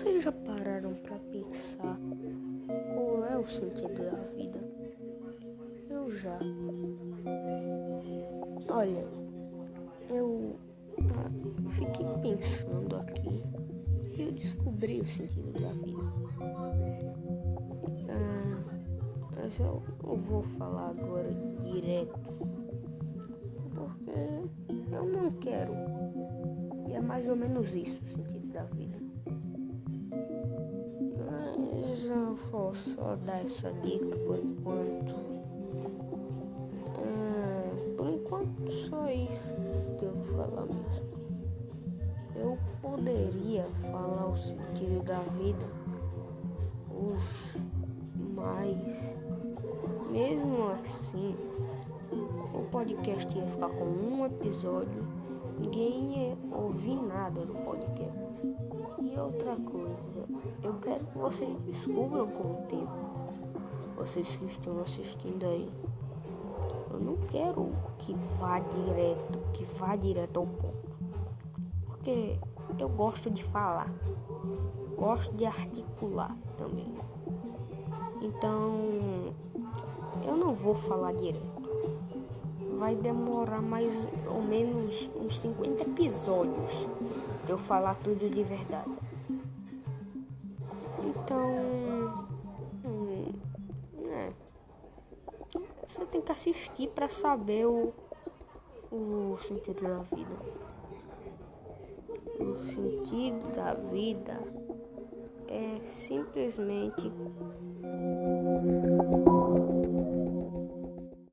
Vocês já pararam para pensar qual é o sentido da vida? Eu já. Olha, eu fiquei pensando aqui e eu descobri o sentido da vida. Ah, mas eu não vou falar agora direto, porque eu não quero. E é mais ou menos isso o sentido da vida. Eu vou só dar essa dica por enquanto. Ah, por enquanto só isso que eu vou falar mesmo. Eu poderia falar o sentido da vida hoje, mas mesmo assim o podcast ia ficar com um episódio, ninguém ia ouvir nada do podcast. E outra coisa, eu quero que vocês descubram com o tempo, vocês que estão assistindo aí. Eu não quero que vá direto, que vá direto ao ponto. Porque eu gosto de falar, gosto de articular também. Então, eu não vou falar direto vai demorar mais ou menos uns 50 episódios eu falar tudo de verdade. Então, hum, é, você tem que assistir para saber o, o sentido da vida. O sentido da vida é simplesmente